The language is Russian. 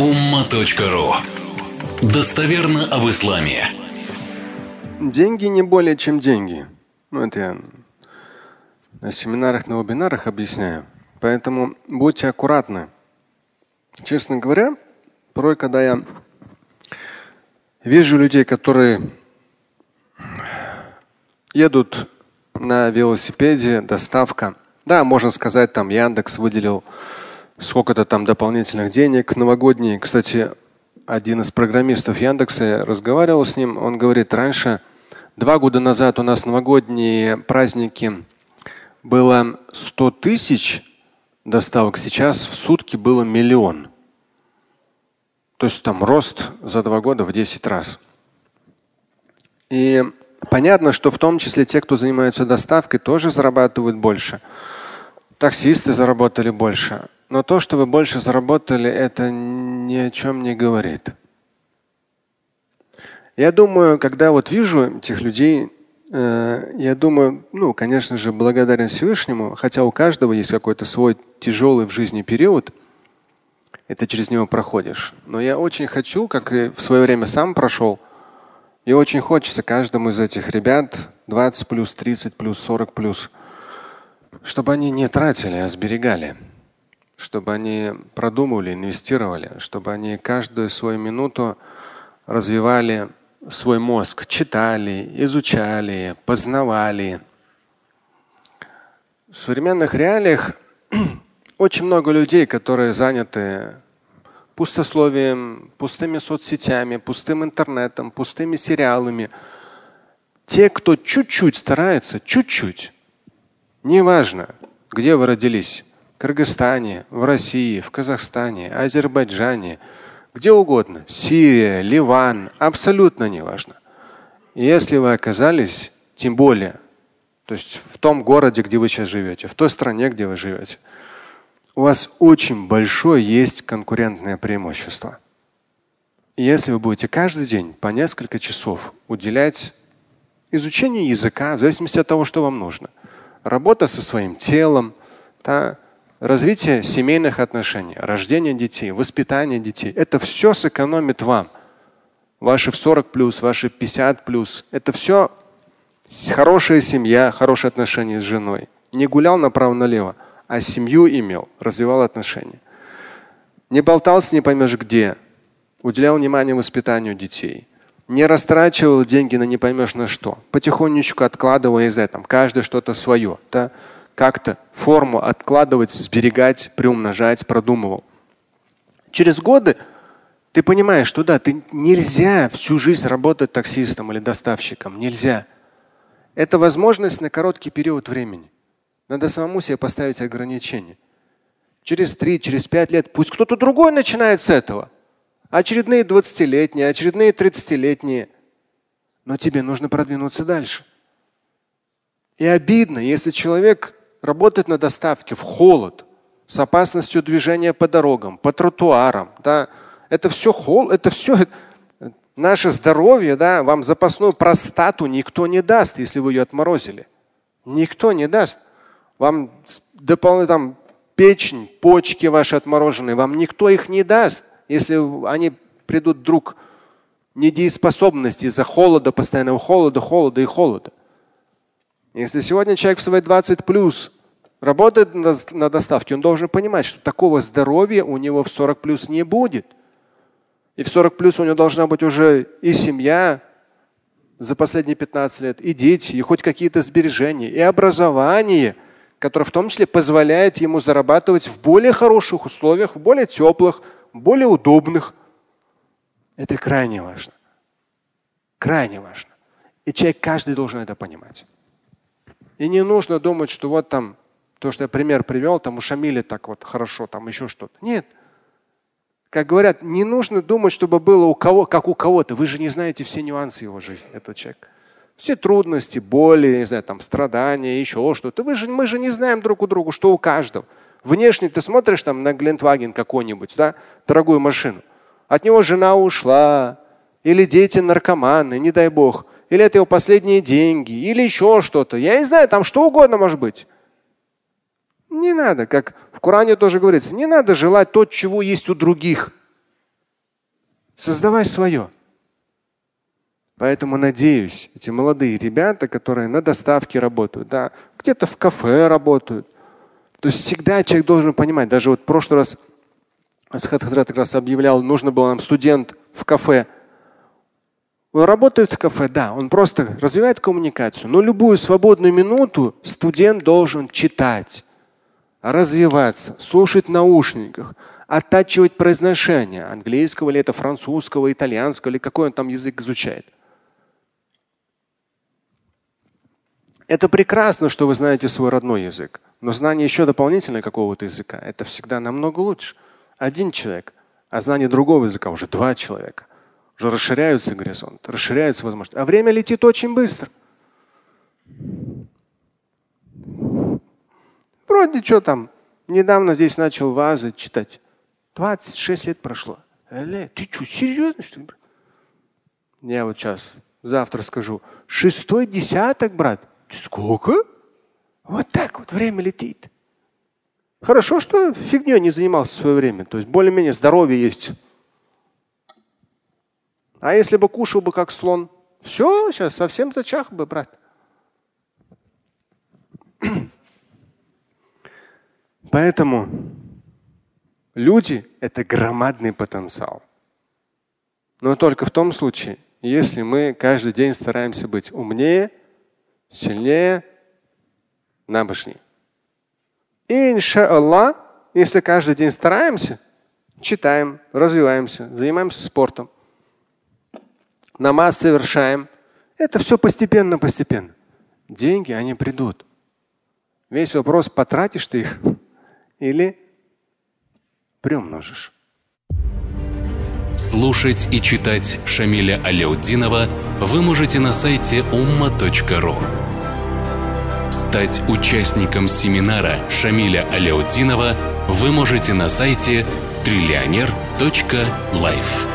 umma.ru Достоверно об исламе. Деньги не более чем деньги. Ну, это я на семинарах, на вебинарах объясняю. Поэтому будьте аккуратны. Честно говоря, порой, когда я вижу людей, которые едут на велосипеде, доставка. Да, можно сказать, там Яндекс выделил сколько-то там дополнительных денег новогодние. Кстати, один из программистов Яндекса, разговаривал с ним, он говорит, раньше, два года назад у нас новогодние праздники было 100 тысяч доставок, сейчас в сутки было миллион. То есть там рост за два года в 10 раз. И понятно, что в том числе те, кто занимаются доставкой, тоже зарабатывают больше. Таксисты заработали больше. Но то, что вы больше заработали, это ни о чем не говорит. Я думаю, когда вот вижу этих людей, э, я думаю, ну, конечно же, благодарен Всевышнему, хотя у каждого есть какой-то свой тяжелый в жизни период, это через него проходишь. Но я очень хочу, как и в свое время сам прошел, и очень хочется каждому из этих ребят 20 плюс, 30 плюс, 40 плюс, чтобы они не тратили, а сберегали чтобы они продумывали, инвестировали, чтобы они каждую свою минуту развивали свой мозг, читали, изучали, познавали. В современных реалиях очень много людей, которые заняты пустословием, пустыми соцсетями, пустым интернетом, пустыми сериалами. Те, кто чуть-чуть старается, чуть-чуть, неважно, где вы родились, Кыргызстане, в России, в Казахстане, Азербайджане, где угодно, Сирия, Ливан, абсолютно не важно. Если вы оказались, тем более, то есть в том городе, где вы сейчас живете, в той стране, где вы живете, у вас очень большое есть конкурентное преимущество. Если вы будете каждый день по несколько часов уделять изучению языка, в зависимости от того, что вам нужно, работа со своим телом, да, развитие семейных отношений, рождение детей, воспитание детей. Это все сэкономит вам. Ваши в 40 плюс, ваши 50 плюс. Это все хорошая семья, хорошие отношения с женой. Не гулял направо-налево, а семью имел, развивал отношения. Не болтался не поймешь где. Уделял внимание воспитанию детей. Не растрачивал деньги на не поймешь на что. Потихонечку откладывал, из этого каждый что-то свое. Да? Как-то форму откладывать, сберегать, приумножать, продумывал. Через годы ты понимаешь, что да, ты нельзя всю жизнь работать таксистом или доставщиком. Нельзя. Это возможность на короткий период времени. Надо самому себе поставить ограничения. Через три, через пять лет пусть кто-то другой начинает с этого. Очередные 20-летние, очередные 30-летние. Но тебе нужно продвинуться дальше. И обидно, если человек работать на доставке в холод, с опасностью движения по дорогам, по тротуарам. Да. Это все холод, это все наше здоровье, да, вам запасную простату никто не даст, если вы ее отморозили. Никто не даст. Вам дополнительно печень, почки ваши отмороженные, вам никто их не даст, если они придут вдруг недееспособности из-за холода, постоянного холода, холода и холода. Если сегодня человек в свои 20 плюс работает на доставке, он должен понимать, что такого здоровья у него в 40 плюс не будет. И в 40 плюс у него должна быть уже и семья за последние 15 лет, и дети, и хоть какие-то сбережения, и образование, которое в том числе позволяет ему зарабатывать в более хороших условиях, в более теплых, более удобных. Это крайне важно. Крайне важно. И человек каждый должен это понимать. И не нужно думать, что вот там то, что я пример привел, там у Шамиля так вот хорошо, там еще что-то. Нет. Как говорят, не нужно думать, чтобы было у кого, как у кого-то. Вы же не знаете все нюансы его жизни, этот человек. Все трудности, боли, не знаю, там страдания, еще что-то. Вы же, мы же не знаем друг у друга, что у каждого. Внешне ты смотришь там на Глентваген какой-нибудь, да, дорогую машину. От него жена ушла, или дети наркоманы, не дай бог или это его последние деньги, или еще что-то. Я не знаю, там что угодно может быть. Не надо, как в Коране тоже говорится, не надо желать то, чего есть у других. Создавай свое. Поэтому надеюсь, эти молодые ребята, которые на доставке работают, да, где-то в кафе работают. То есть всегда человек должен понимать, даже вот в прошлый раз Асхат Хадрат как раз объявлял, нужно было нам студент в кафе. Он работает в кафе, да, он просто развивает коммуникацию, но любую свободную минуту студент должен читать, развиваться, слушать в наушниках, оттачивать произношение английского или это французского, итальянского или какой он там язык изучает. Это прекрасно, что вы знаете свой родной язык, но знание еще дополнительное какого-то языка – это всегда намного лучше. Один человек, а знание другого языка уже два человека. Уже расширяются горизонты, расширяются возможности. А время летит очень быстро. Вроде что там, недавно здесь начал вазы читать. 26 лет прошло. Эле, ты что, серьезно что ли? Я вот сейчас, завтра скажу. Шестой десяток, брат. Сколько? Вот так вот время летит. Хорошо, что фигней не занимался в свое время. То есть более-менее здоровье есть. А если бы кушал бы как слон, все, сейчас совсем зачах бы, брат. Поэтому люди – это громадный потенциал. Но только в том случае, если мы каждый день стараемся быть умнее, сильнее, набожнее. И иншаллах, если каждый день стараемся, читаем, развиваемся, занимаемся спортом, намаз совершаем, это все постепенно-постепенно. Деньги, они придут. Весь вопрос, потратишь ты их или приумножишь. Слушать и читать Шамиля Аляутдинова вы можете на сайте umma.ru. Стать участником семинара Шамиля Аляутдинова вы можете на сайте триллионер.life.